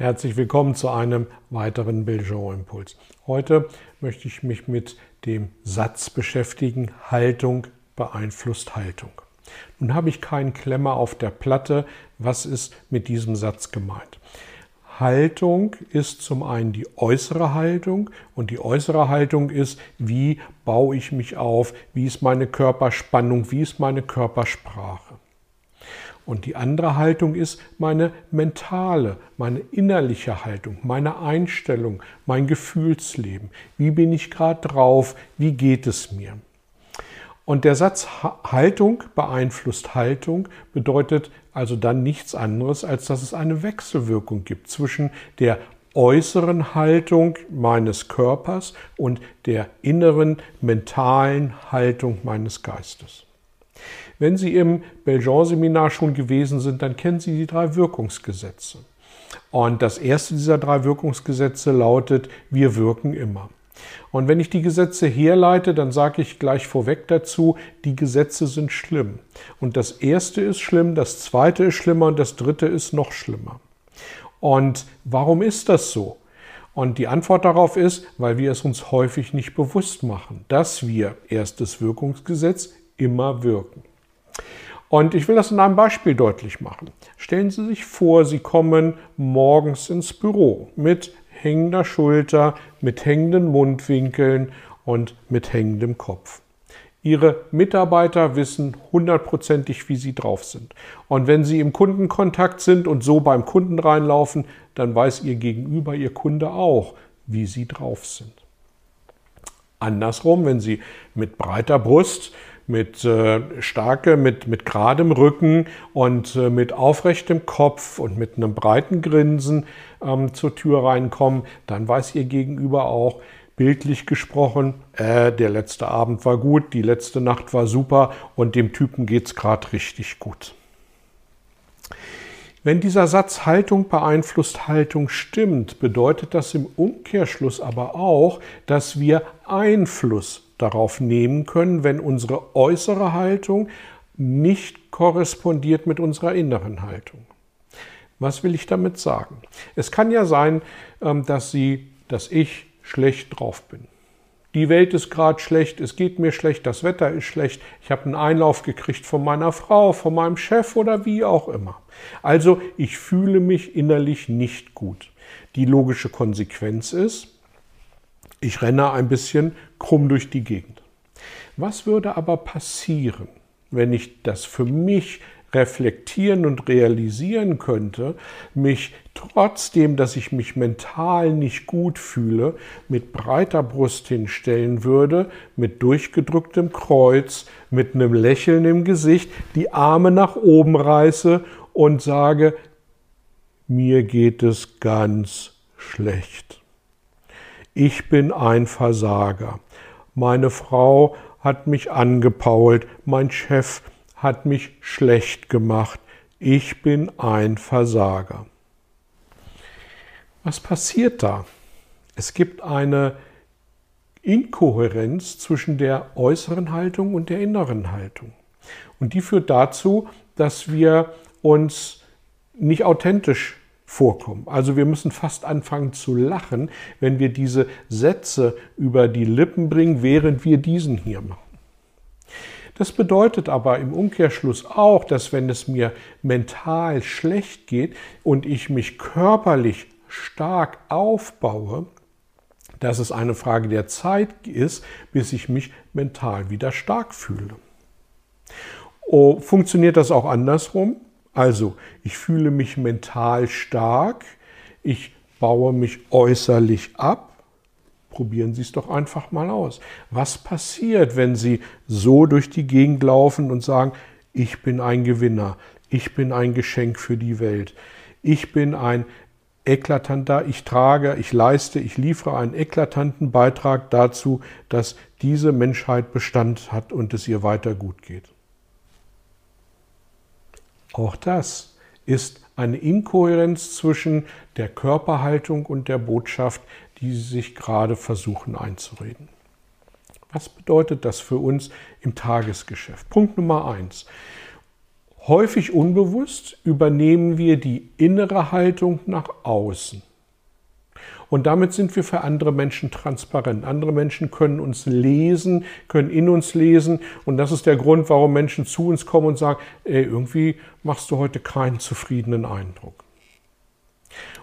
Herzlich willkommen zu einem weiteren Belgian-Impuls. Heute möchte ich mich mit dem Satz beschäftigen, Haltung beeinflusst Haltung. Nun habe ich keinen Klemmer auf der Platte. Was ist mit diesem Satz gemeint? Haltung ist zum einen die äußere Haltung und die äußere Haltung ist, wie baue ich mich auf, wie ist meine Körperspannung, wie ist meine Körpersprache. Und die andere Haltung ist meine mentale, meine innerliche Haltung, meine Einstellung, mein Gefühlsleben. Wie bin ich gerade drauf? Wie geht es mir? Und der Satz Haltung beeinflusst Haltung bedeutet also dann nichts anderes, als dass es eine Wechselwirkung gibt zwischen der äußeren Haltung meines Körpers und der inneren mentalen Haltung meines Geistes. Wenn Sie im Belgian-Seminar schon gewesen sind, dann kennen Sie die drei Wirkungsgesetze. Und das erste dieser drei Wirkungsgesetze lautet, wir wirken immer. Und wenn ich die Gesetze herleite, dann sage ich gleich vorweg dazu, die Gesetze sind schlimm. Und das erste ist schlimm, das zweite ist schlimmer und das dritte ist noch schlimmer. Und warum ist das so? Und die Antwort darauf ist, weil wir es uns häufig nicht bewusst machen, dass wir erstes Wirkungsgesetz immer wirken. Und ich will das in einem Beispiel deutlich machen. Stellen Sie sich vor, Sie kommen morgens ins Büro mit hängender Schulter, mit hängenden Mundwinkeln und mit hängendem Kopf. Ihre Mitarbeiter wissen hundertprozentig, wie sie drauf sind. Und wenn sie im Kundenkontakt sind und so beim Kunden reinlaufen, dann weiß ihr Gegenüber, ihr Kunde auch, wie sie drauf sind. Andersrum, wenn sie mit breiter Brust mit äh, starke, mit, mit geradem Rücken und äh, mit aufrechtem Kopf und mit einem breiten Grinsen ähm, zur Tür reinkommen, dann weiß ihr Gegenüber auch, bildlich gesprochen, äh, der letzte Abend war gut, die letzte Nacht war super und dem Typen geht es gerade richtig gut. Wenn dieser Satz Haltung beeinflusst Haltung stimmt, bedeutet das im Umkehrschluss aber auch, dass wir Einfluss darauf nehmen können, wenn unsere äußere Haltung nicht korrespondiert mit unserer inneren Haltung. Was will ich damit sagen? Es kann ja sein, ähm, dass Sie, dass ich schlecht drauf bin. Die Welt ist gerade schlecht, es geht mir schlecht, das Wetter ist schlecht, ich habe einen Einlauf gekriegt von meiner Frau, von meinem Chef oder wie auch immer. Also ich fühle mich innerlich nicht gut. Die logische Konsequenz ist, ich renne ein bisschen krumm durch die Gegend. Was würde aber passieren, wenn ich das für mich reflektieren und realisieren könnte, mich trotzdem, dass ich mich mental nicht gut fühle, mit breiter Brust hinstellen würde, mit durchgedrücktem Kreuz, mit einem Lächeln im Gesicht, die Arme nach oben reiße und sage, mir geht es ganz schlecht ich bin ein Versager. Meine Frau hat mich angepault, mein Chef hat mich schlecht gemacht, ich bin ein Versager. Was passiert da? Es gibt eine Inkohärenz zwischen der äußeren Haltung und der inneren Haltung. Und die führt dazu, dass wir uns nicht authentisch vorkommen. Also wir müssen fast anfangen zu lachen, wenn wir diese Sätze über die Lippen bringen, während wir diesen hier machen. Das bedeutet aber im Umkehrschluss auch, dass wenn es mir mental schlecht geht und ich mich körperlich stark aufbaue, dass es eine Frage der Zeit ist, bis ich mich mental wieder stark fühle. Oh, funktioniert das auch andersrum? Also, ich fühle mich mental stark, ich baue mich äußerlich ab. Probieren Sie es doch einfach mal aus. Was passiert, wenn Sie so durch die Gegend laufen und sagen, ich bin ein Gewinner, ich bin ein Geschenk für die Welt, Ich bin ein eklatanter, ich trage, ich leiste, ich liefere einen eklatanten Beitrag dazu, dass diese Menschheit Bestand hat und es ihr weiter gut geht. Auch das ist eine Inkohärenz zwischen der Körperhaltung und der Botschaft, die sie sich gerade versuchen einzureden. Was bedeutet das für uns im Tagesgeschäft? Punkt Nummer eins. Häufig unbewusst übernehmen wir die innere Haltung nach außen. Und damit sind wir für andere Menschen transparent. Andere Menschen können uns lesen, können in uns lesen. Und das ist der Grund, warum Menschen zu uns kommen und sagen, ey, irgendwie machst du heute keinen zufriedenen Eindruck.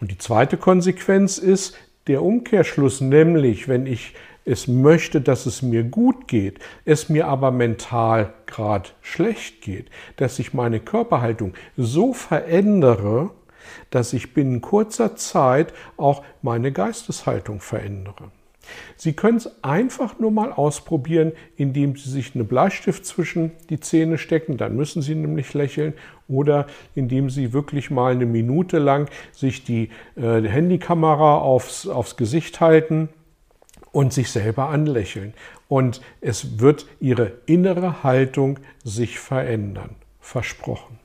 Und die zweite Konsequenz ist der Umkehrschluss, nämlich wenn ich es möchte, dass es mir gut geht, es mir aber mental gerade schlecht geht, dass ich meine Körperhaltung so verändere, dass ich binnen kurzer Zeit auch meine Geisteshaltung verändere. Sie können es einfach nur mal ausprobieren, indem Sie sich einen Bleistift zwischen die Zähne stecken, dann müssen Sie nämlich lächeln, oder indem Sie wirklich mal eine Minute lang sich die äh, Handykamera aufs, aufs Gesicht halten und sich selber anlächeln. Und es wird ihre innere Haltung sich verändern. Versprochen.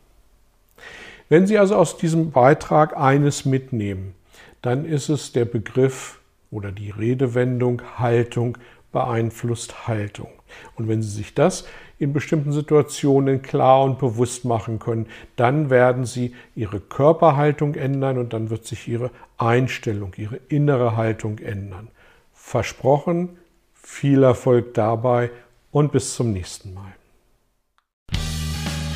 Wenn Sie also aus diesem Beitrag eines mitnehmen, dann ist es der Begriff oder die Redewendung Haltung beeinflusst Haltung. Und wenn Sie sich das in bestimmten Situationen klar und bewusst machen können, dann werden Sie Ihre Körperhaltung ändern und dann wird sich Ihre Einstellung, Ihre innere Haltung ändern. Versprochen, viel Erfolg dabei und bis zum nächsten Mal.